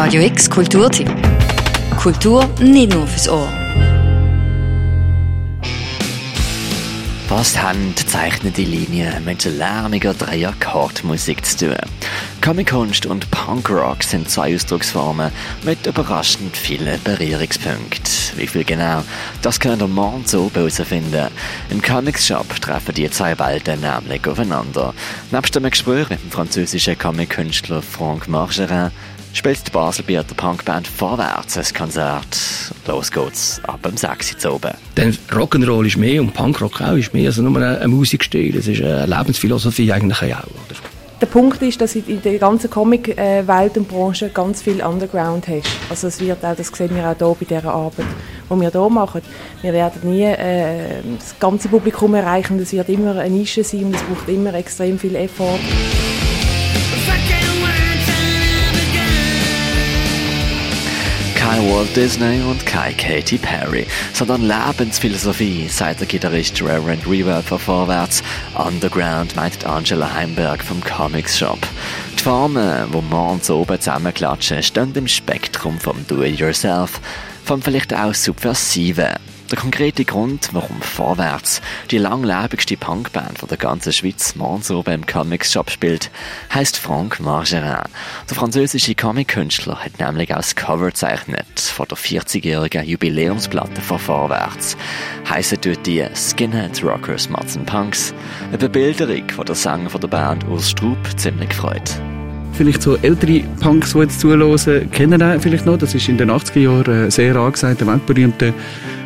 Radio X Kulturtipp. Kultur nicht nur fürs Ohr. Was haben zeichnende Linien mit lärmiger Dreiakkordmusik zu tun? Comic-Kunst und Punkrock sind zwei Ausdrucksformen mit überraschend vielen Berührungspunkten. Wie viel genau, das könnt ihr morgen so herausfinden. Im Comics-Shop treffen die zwei Welten nämlich aufeinander. Nebst dem Gespräch mit dem französischen Comic-Künstler Franck Margerin spielt die Baselbieter Punkband Vorwärts ein Konzert. Los geht's, ab dem 6 Uhr oben. Denn Rock'n'Roll ist mehr und Punkrock auch ist mehr als nur ein Musikstil. Es ist eine Lebensphilosophie eigentlich auch. Oder? Der Punkt ist, dass du in der ganzen Comic-Welt und Branche ganz viel Underground hast. Also es wird auch, das sehen wir auch hier bei dieser Arbeit, die wir hier machen. Wir werden nie äh, das ganze Publikum erreichen. Es wird immer eine Nische sein und es braucht immer extrem viel Effort. Kein Walt Disney und kein Katy Perry, sondern Lebensphilosophie, sagt der Gitarrist Reverend Reverb von Vorwärts. Underground meint Angela Heimberg vom Comics Shop. Die Formen, die morgens oben zusammenklatschen, stehen im Spektrum vom Do-it-yourself, vom vielleicht auch Subversiven. Der konkrete Grund, warum Vorwärts, die langlebigste Punkband der ganzen Schweiz, morgens oben im Comics Shop spielt, heißt Franck Margerin. Der französische Comic-Künstler hat nämlich das Cover gezeichnet von der 40-jährigen Jubiläumsplatte von Vorwärts. Heissen dort die Skinhead Rockers Matzen Punks. Eine Bebilderung von der Sänger von der Band Urs Strub ziemlich gefreut vielleicht so ältere Punks, die jetzt zuhören, kennen ihn vielleicht noch. Das ist in den 80er Jahren sehr angesagt, der weltberühmte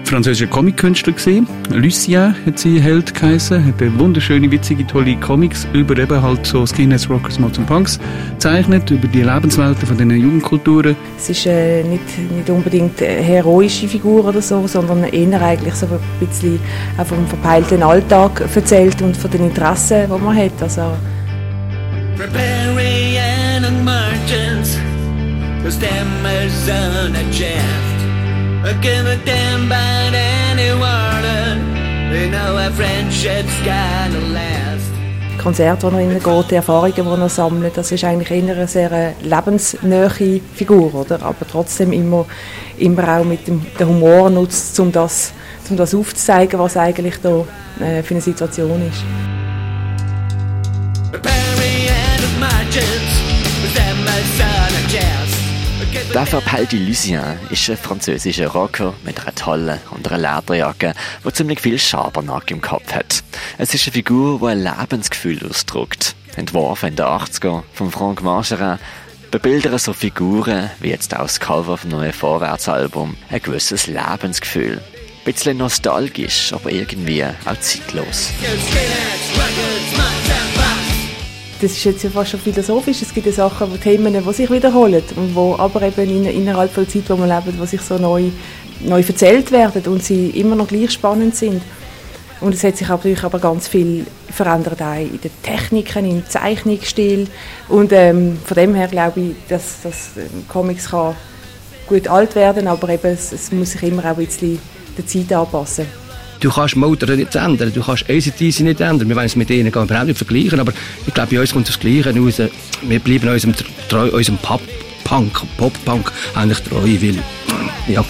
französischer Comic-Künstler gesehen. Lucien hat sie Held geheißen, hat wunderschöne, witzige, tolle Comics über eben halt so Skinheads, Rockers, Mods und Punks gezeichnet, über die Lebenswelten von diesen Jugendkulturen. Es ist äh, nicht, nicht unbedingt eine heroische Figur oder so, sondern eher eigentlich so ein bisschen vom verpeilten Alltag erzählt und von den Interessen, die man hat. Also, Barbarian merchants, the stemmers on a chest. I give a damn about any warning. They know our friendship's gotta last. Konzerte, wo er geht, die Erfahrungen, die er sammelt, das ist eigentlich eher eine sehr lebensnähe Figur, oder? aber trotzdem immer, immer auch mit dem den Humor nutzt, um das, um das aufzuzeigen, was eigentlich da äh, für eine Situation ist. Der verpeilte Lucien ist ein französischer Rocker mit einer tollen und einer Lederjacke, der ziemlich viel Schabernack im Kopf hat. Es ist eine Figur, die ein Lebensgefühl ausdrückt. Entworfen in den 80er von Franck Margerin bebildern so Figuren, wie jetzt auch das Cover vom neuen Vorwärtsalbum, ein gewisses Lebensgefühl. Ein bisschen nostalgisch, aber irgendwie auch zeitlos das ist jetzt ja fast schon philosophisch. Es gibt ja Sachen, Themen, die sich wiederholen und wo aber eben in, innerhalb der Zeit, wo wir leben, wo sich so neu, neu erzählt werden und sie immer noch gleich spannend sind. Und es hat sich natürlich aber ganz viel verändert auch in den Techniken, im Zeichnungsstil und ähm, von dem her glaube ich, dass, dass ähm, Comics kann gut alt werden, aber eben es, es muss sich immer auch ein bisschen der Zeit anpassen. Du kannst Motor nicht ändern, du kannst ACDC nicht ändern. Wir wollen es mit ihnen überhaupt nicht vergleichen, aber ich glaube, bei uns kommt das Gleiche raus. Wir bleiben unserem, treu, unserem Pop-Punk, Pop-Punk eigentlich treu, weil, ja.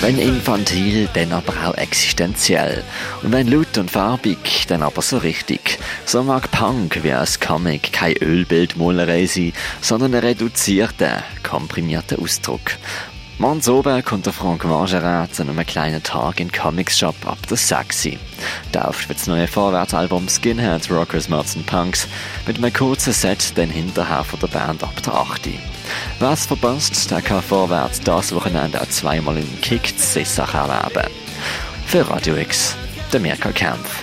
Wenn infantil, dann aber auch existenziell. Und wenn laut und farbig, dann aber so richtig. So mag Punk wie als Comic kein Ölbildmalerei sein, sondern ein reduzierter, komprimierter Ausdruck. Morgens oben kommt der Franck Margerin zu einem kleinen Tag in Comics Shop ab der Sexy. Tauft wird das neue Vorwärtsalbum Skinheads, Rockers, Mods and Punks mit einem kurzen Set den hinterher von der Band ab der 8. Wer es verpasst, der kann vorwärts das Wochenende auch zweimal in Kick Sissach erleben. Für Radio X, der Mirka Kempf.